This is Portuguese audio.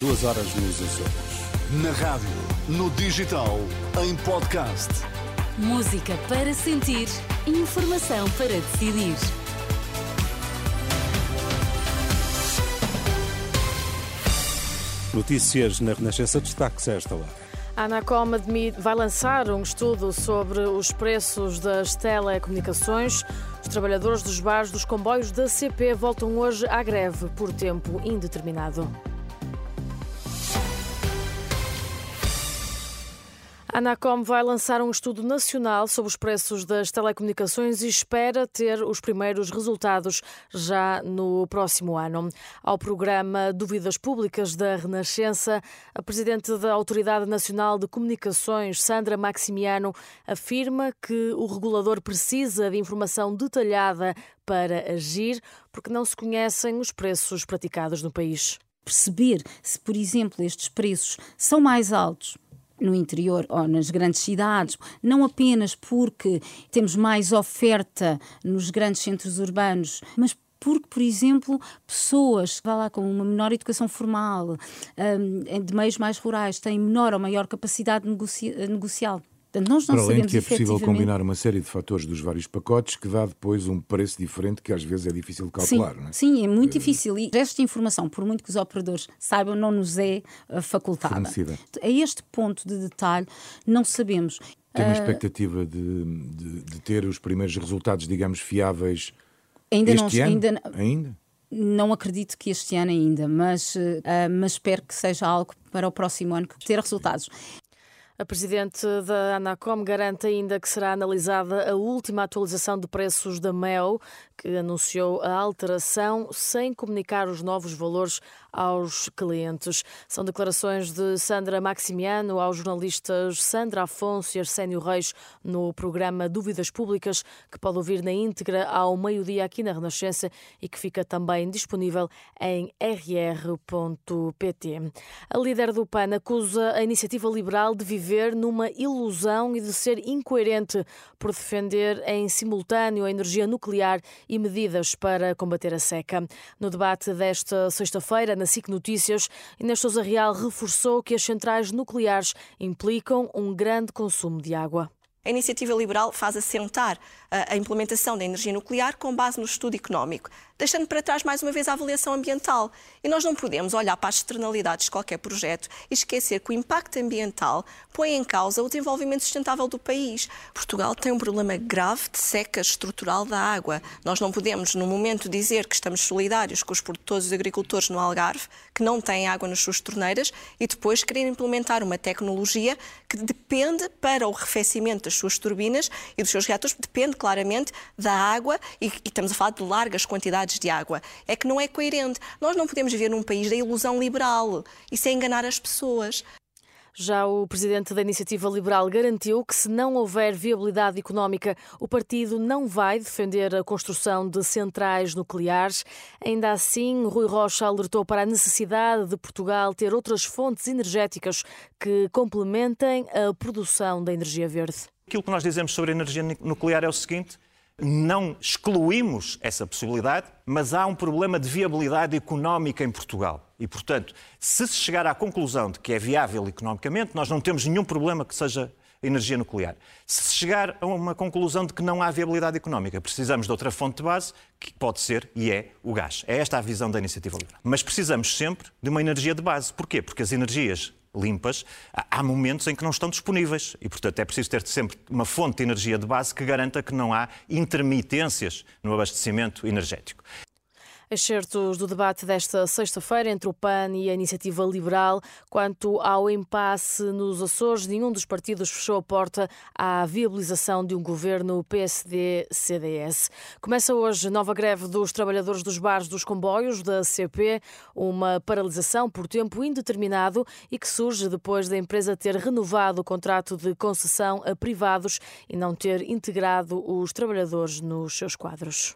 Duas horas nos Açores. Na rádio, no digital, em podcast. Música para sentir, informação para decidir. Notícias na Renascença destaques a esta hora. A Anacom vai lançar um estudo sobre os preços das telecomunicações. Os trabalhadores dos bares dos comboios da CP voltam hoje à greve por tempo indeterminado. A Anacom vai lançar um estudo nacional sobre os preços das telecomunicações e espera ter os primeiros resultados já no próximo ano. Ao programa Dúvidas Públicas da Renascença, a presidente da Autoridade Nacional de Comunicações, Sandra Maximiano, afirma que o regulador precisa de informação detalhada para agir, porque não se conhecem os preços praticados no país. Perceber se, por exemplo, estes preços são mais altos no interior ou nas grandes cidades, não apenas porque temos mais oferta nos grandes centros urbanos, mas porque, por exemplo, pessoas vá lá com uma menor educação formal, um, de meios mais rurais, têm menor ou maior capacidade negocial Portanto, nós não Para além de que é possível combinar uma série de fatores dos vários pacotes que dá depois um preço diferente que às vezes é difícil de calcular. Sim, não é? sim é muito uh, difícil. E esta informação, por muito que os operadores saibam, não nos é uh, facultada. Fornecida. A este ponto de detalhe, não sabemos. Tem uma uh, expectativa de, de, de, ter os primeiros resultados, digamos, fiáveis ainda este não, ano? Ainda, ainda? Não acredito que este ano ainda, mas, mas espero que seja algo para o próximo ano que ter resultados. A presidente da Anacom garante ainda que será analisada a última atualização de preços da MEL, que anunciou a alteração sem comunicar os novos valores aos clientes. São declarações de Sandra Maximiano aos jornalistas Sandra Afonso e Arsénio Reis no programa Dúvidas Públicas, que pode ouvir na íntegra ao meio-dia aqui na Renascença e que fica também disponível em rr.pt. A líder do PAN acusa a iniciativa liberal de viver numa ilusão e de ser incoerente por defender em simultâneo a energia nuclear e medidas para combater a seca. No debate desta sexta-feira, na SIC Notícias, Inês Sousa Real reforçou que as centrais nucleares implicam um grande consumo de água. A iniciativa liberal faz assentar a implementação da energia nuclear com base no estudo económico, deixando para trás mais uma vez a avaliação ambiental. E nós não podemos olhar para as externalidades de qualquer projeto e esquecer que o impacto ambiental põe em causa o desenvolvimento sustentável do país. Portugal tem um problema grave de seca estrutural da água. Nós não podemos, no momento, dizer que estamos solidários com os produtores e agricultores no Algarve, que não têm água nas suas torneiras, e depois querer implementar uma tecnologia que depende para o arrefecimento das suas turbinas e dos seus reatores, depende claramente da água, e, e estamos a falar de largas quantidades de água. É que não é coerente. Nós não podemos viver num país da ilusão liberal. Isso é enganar as pessoas. Já o presidente da Iniciativa Liberal garantiu que, se não houver viabilidade económica, o partido não vai defender a construção de centrais nucleares. Ainda assim, Rui Rocha alertou para a necessidade de Portugal ter outras fontes energéticas que complementem a produção da energia verde. Aquilo que nós dizemos sobre a energia nuclear é o seguinte: não excluímos essa possibilidade, mas há um problema de viabilidade económica em Portugal. E, portanto, se se chegar à conclusão de que é viável economicamente, nós não temos nenhum problema que seja energia nuclear. Se se chegar a uma conclusão de que não há viabilidade económica, precisamos de outra fonte de base, que pode ser e é o gás. É esta a visão da iniciativa liberal. Mas precisamos sempre de uma energia de base. Porquê? Porque as energias limpas, há momentos em que não estão disponíveis e, portanto, é preciso ter sempre uma fonte de energia de base que garanta que não há intermitências no abastecimento energético. Excertos do debate desta sexta-feira entre o PAN e a Iniciativa Liberal. Quanto ao impasse nos Açores, nenhum dos partidos fechou a porta à viabilização de um governo PSD-CDS. Começa hoje nova greve dos trabalhadores dos bares dos comboios da CP, uma paralisação por tempo indeterminado e que surge depois da empresa ter renovado o contrato de concessão a privados e não ter integrado os trabalhadores nos seus quadros.